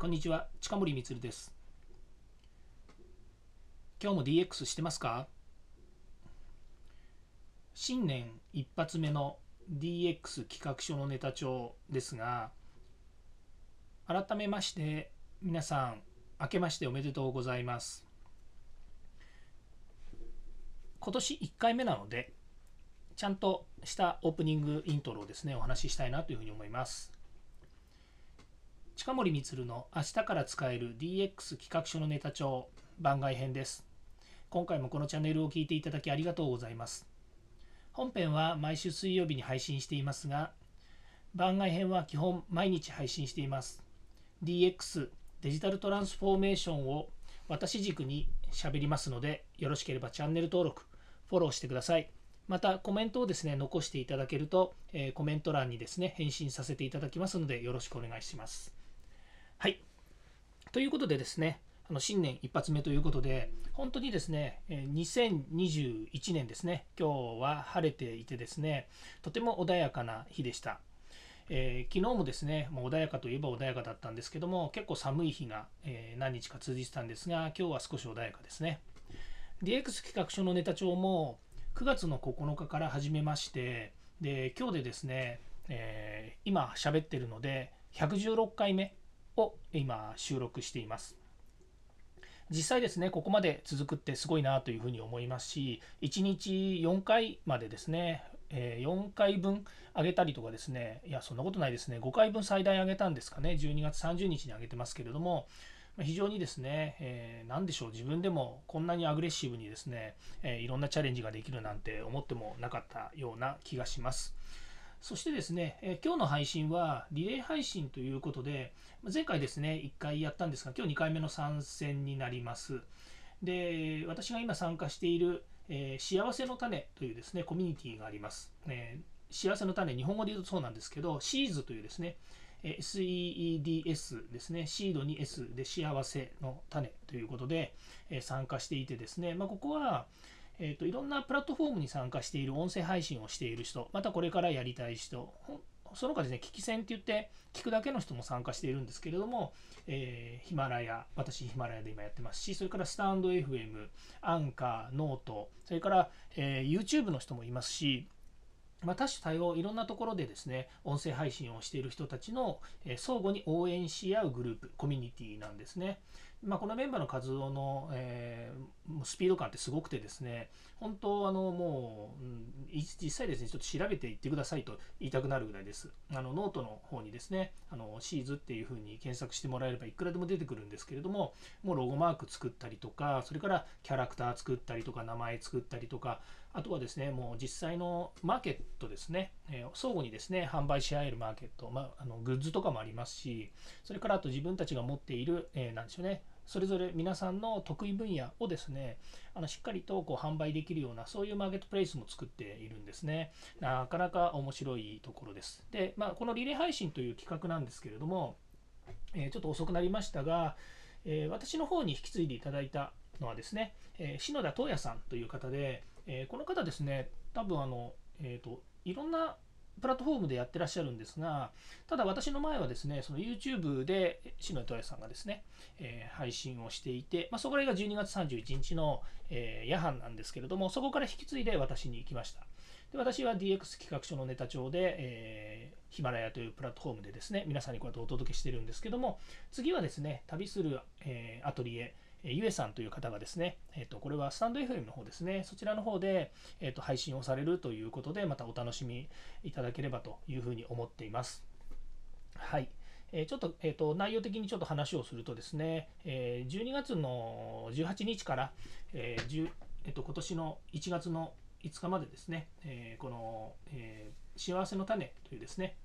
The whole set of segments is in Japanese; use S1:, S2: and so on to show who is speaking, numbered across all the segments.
S1: こんにちは近森光です。今日も DX してますか？新年一発目の DX 企画書のネタ帳ですが改めまして皆さん明けましておめでとうございます。今年1回目なのでちゃんとしたオープニングイントロをですねお話ししたいなというふうに思います。近森光の明日から使える DX 企画書のネタ帳番外編です。今回もこのチャンネルを聞いていただきありがとうございます。本編は毎週水曜日に配信していますが番外編は基本毎日配信しています。DX デジタルトランスフォーメーションを私軸に喋りますのでよろしければチャンネル登録フォローしてください。またコメントをですね残していただけると、えー、コメント欄にですね返信させていただきますのでよろしくお願いします。はい。ということでですね、あの新年一発目ということで、本当にですね、2021年ですね、今日は晴れていてですね、とても穏やかな日でした。えー、昨日もですね、もう穏やかといえば穏やかだったんですけども、結構寒い日が、えー、何日か続いてたんですが、今日は少し穏やかですね。DX 企画書のネタ帳も9月の9日から始めまして、で今日でですね、えー、今喋ってるので、116回目を今収録しています。実際ですね、ここまで続くってすごいなというふうに思いますし、1日4回までですね、4回分上げたりとかですね、いや、そんなことないですね、5回分最大上げたんですかね、12月30日に上げてますけれども、非常にですね、えー、何でしょう、自分でもこんなにアグレッシブにですね、えー、いろんなチャレンジができるなんて思ってもなかったような気がします。そしてですね、え今日の配信はリレー配信ということで、前回ですね、1回やったんですが、今日2回目の参戦になります。で、私が今参加している、えー、幸せの種というですね、コミュニティがあります。えー、幸せの種、日本語で言うとそうなんですけど、シーズというですね、SEEDS ですね、シードに S で幸せの種ということで、え参加していてですね、まあ、ここは、えーと、いろんなプラットフォームに参加している音声配信をしている人、またこれからやりたい人、その他ですね、聞き専って言って、聞くだけの人も参加しているんですけれども、えー、 Himalaya、私ヒマラヤで今やってますし、それからスタンド FM、アンカー、ノート、それから、えー、YouTube の人もいますし、まあ、多種多様、いろんなところでですね、音声配信をしている人たちの、え、相互に応援し合うグループ、コミュニティなんですね。まあ、このメンバーの活動の、えー、スピード感ってすごくてですね、本当、あのもう、うん、実際ですね、ちょっと調べていってくださいと言いたくなるぐらいです。あのノートの方にですね、あのシーズっていうふうに検索してもらえればいくらでも出てくるんですけれども、もうロゴマーク作ったりとか、それからキャラクター作ったりとか、名前作ったりとか、あとはですね、もう実際のマーケットですね、えー、相互にですね、販売し合えるマーケット、まあ、あのグッズとかもありますし、それからあと自分たちが持っている、えー、なんでしょうね、それぞれ皆さんの得意分野をですね、あのしっかりとこう販売できるような、そういうマーケットプレイスも作っているんですね。なかなか面白いところです。で、まあ、このリレー配信という企画なんですけれども、えー、ちょっと遅くなりましたが、えー、私の方に引き継いでいただいたのはですね、えー、篠田東也さんという方で、えこの方ですね、多分あの、えーといろんなプラットフォームでやってらっしゃるんですが、ただ私の前はですね、その YouTube で篠戸谷さんがですね、えー、配信をしていて、まあ、そこら辺が12月31日の、えー、夜半なんですけれども、そこから引き継いで私に行きました。で私は DX 企画書のネタ帳で、えー、ヒマラヤというプラットフォームでですね、皆さんにこうやってお届けしてるんですけども、次はですね、旅する、えー、アトリエ、ゆえさんという方がですね、えっと、これはスタンド FM の方ですね、そちらの方で、えっと、配信をされるということで、またお楽しみいただければというふうに思っています。はい。えちょっと,、えーと、内容的にちょっと話をするとですね、え12月の18日から、えーえーと、今年の1月の5日までですね、えー、この、えー、幸せの種というですね、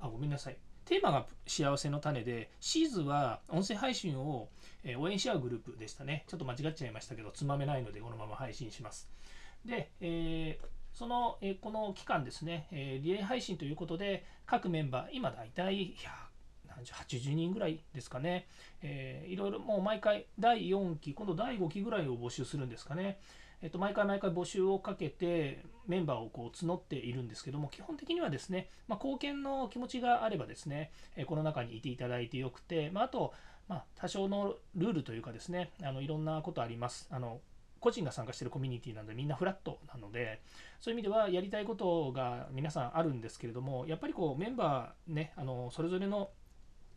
S1: あ、ごめんなさい。テーマが幸せの種で、シーズは音声配信を応援し合うグループでしたね。ちょっと間違っちゃいましたけど、つまめないのでこのまま配信します。で、えー、その、えこの期間ですね、えリレー配信ということで、各メンバー、今大体80人ぐらいですかね、えー、いろいろもう毎回第4期、今度第5期ぐらいを募集するんですかね。えっと、毎回毎回募集をかけてメンバーをこう募っているんですけども基本的にはですね、まあ、貢献の気持ちがあればですね、この中にいていただいてよくて、まあ、あと、まあ、多少のルールというかですねあのいろんなことあります。あの個人が参加してるコミュニティなのでみんなフラットなのでそういう意味ではやりたいことが皆さんあるんですけれどもやっぱりこうメンバーねあのそれぞれの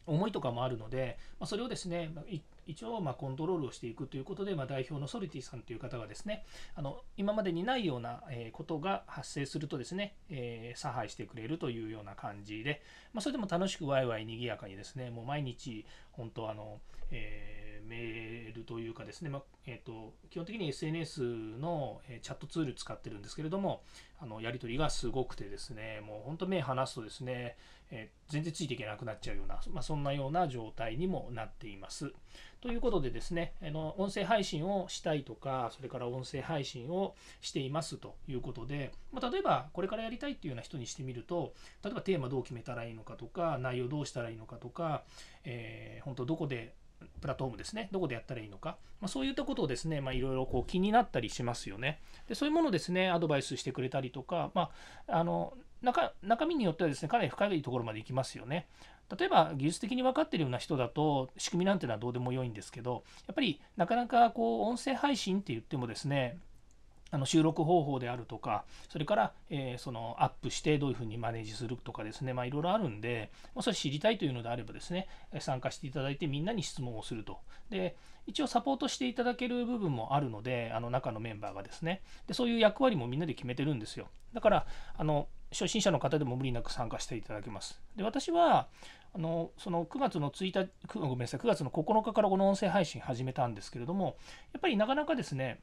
S1: 思いとかもあるので、まあ、それをですねま一応まコントロールをしていくということで、まあ、代表のソリティさんという方がですねあの今までにないようなことが発生するとですね、えー、差配してくれるというような感じで、まあ、それでも楽しくワイワイ賑やかにですねもう毎日本当あの、えーメールというかですね、まえーと、基本的に SNS の、チャットツール使ってるんですけれどもあのやり取りがすごくてですねもう本当目離すとですね、えー、全然ついていけなくなっちゃうような、まあ、そんなような状態にもなっています。ということでですねあの音声配信をしたいとかそれから音声配信をしていますということで、まあ、例えばこれからやりたいっていうような人にしてみると例えばテーマどう決めたらいいのかとか内容どうしたらいいのかとか、えー、本当どこでプラットフォームですね、どこでやったらいいのか、まあ、そういったことをですね、いろいろ気になったりしますよね。でそういうものをですね、アドバイスしてくれたりとか、まあ、あの中中身によってはですね、かなり深いところまでいきますよね。例えば技術的に分かってるような人だと仕組みなんていうのはどうでもよいんですけどやっぱりなかなかこう音声配信って言ってもですねあの収録方法であるとか、それから、えー、そのアップしてどういうふうにマネージするとかですね、まあ、いろいろあるんで、まあ、それ知りたいというのであればですね、参加していただいてみんなに質問をすると。で、一応サポートしていただける部分もあるので、あの中のメンバーがですね、でそういう役割もみんなで決めてるんですよ。だから、あの初心者の方でも無理なく参加していただけます。で私はあのその9月の1日ごめんなさい9月の9日からこの音声配信始めたんですけれどもやっぱりなかなかですね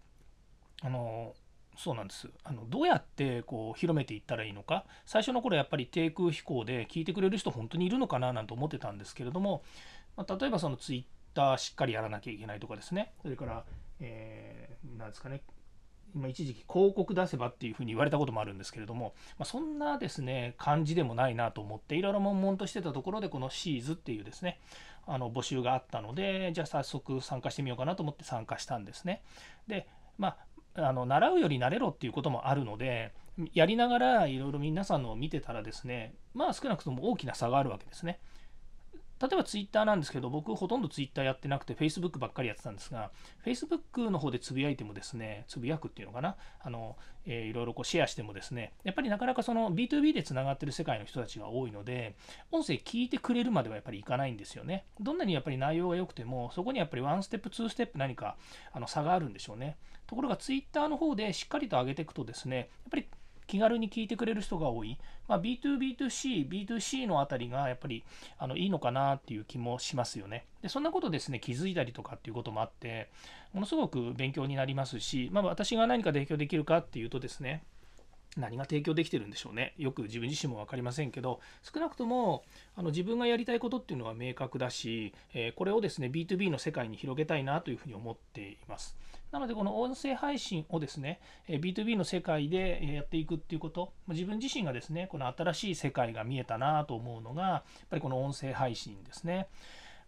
S1: あのそうなんです。あのどうやってこう広めていったらいいのか。最初の頃やっぱり低空飛行で聞いてくれる人本当にいるのかななんて思ってたんですけれども、まあ、例えばそのツイッターしっかりやらなきゃいけないとかですね。それから、えー、なんですかね。今一時期広告出せばっていうふうに言われたこともあるんですけれども、まあ、そんなですね感じでもないなと思っていろいろ悶々としてたところでこのシーズっていうですねあの募集があったのでじゃあ早速参加してみようかなと思って参加したんですね。でまああの習うより慣れろっていうこともあるのでやりながらいろいろ皆さんのを見てたらですねまあ少なくとも大きな差があるわけですね。例えばツイッターなんですけど、僕ほとんどツイッターやってなくて、Facebook ばっかりやってたんですが、Facebook の方でつぶやいてもですね、つぶやくっていうのかな、あの、えー、いろいろこうシェアしてもですね、やっぱりなかなかその B2B でつながってる世界の人たちが多いので、音声聞いてくれるまではやっぱりいかないんですよね。どんなにやっぱり内容が良くても、そこにやっぱりワンステップ、ツーステップ何かあの差があるんでしょうね。ところがツイッターの方でしっかりと上げていくとですね、やっぱり気軽に聞いてくれる人が多い、まあ、B2B2C、B2C のあたりがやっぱりあのいいのかなっていう気もしますよね。でそんなことですね、気づいたりとかっていうこともあって、ものすごく勉強になりますし、まあ、私が何か提供できるかっていうとですね、何が提供できてるんでしょうね。よく自分自身も分かりませんけど、少なくともあの自分がやりたいことっていうのは明確だし、えー、これをですね、B2B の世界に広げたいなというふうに思っています。なので、この音声配信をですね、B2B の世界でやっていくっていうこと、自分自身がですね、この新しい世界が見えたなと思うのが、やっぱりこの音声配信ですね。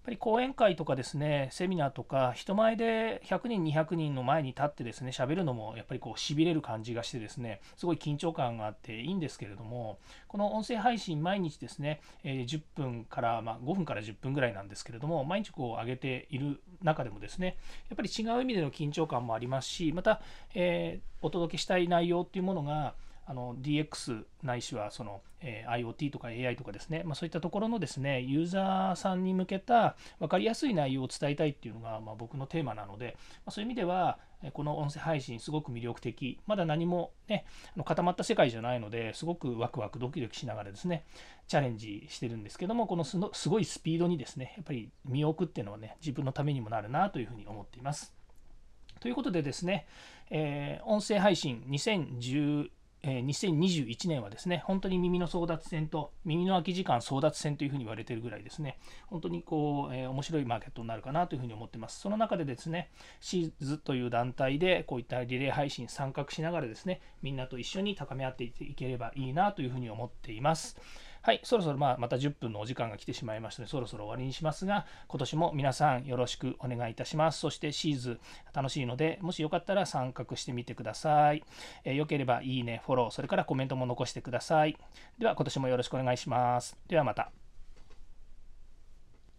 S1: っぱり講演会とかですね、セミナーとか、人前で100人、200人の前に立ってですね、喋るのもやっぱりこう、しびれる感じがしてですね、すごい緊張感があっていいんですけれども、この音声配信、毎日ですね、え10分から、まあ、5分から10分ぐらいなんですけれども、毎日こう上げている中でもですね、やっぱり違う意味での緊張感もありますし、また、えー、お届けしたい内容っていうものが、あの DX ないしはその、え、IoT とか AI とかですね、まあ、そういったところのですねユーザーさんに向けた分かりやすい内容を伝えたいっていうのが、まあ、僕のテーマなので、ま、そういう意味ではこの音声配信すごく魅力的まだ何もね固まった世界じゃないのですごくワクワクドキドキしながらですねチャレンジしてるんですけどもこのすのすごいスピードにですねやっぱり身を置くっていうのはね自分のためにもなるなというふうに思っています。ということでですね、えー、音声配信2010え2021年はですね、本当に耳の争奪戦と耳の空き時間争奪戦というふうに言われているぐらいですね、本当にこう、えー、面白いマーケットになるかなというふうに思ってます。その中でですね、シーズという団体でこういったリレー配信参画しながらですね、みんなと一緒に高め合っていければいいなというふうに思っています。はい、そろそろまあまた10分のお時間が来てしまいましたので、そろそろ終わりにしますが、今年も皆さんよろしくお願いいたします。そしてシーズン楽しいので、もしよかったら参画してみてください。えー、よければいいね、フォロー、それからコメントも残してください。では今年もよろしくお願いします。ではまた。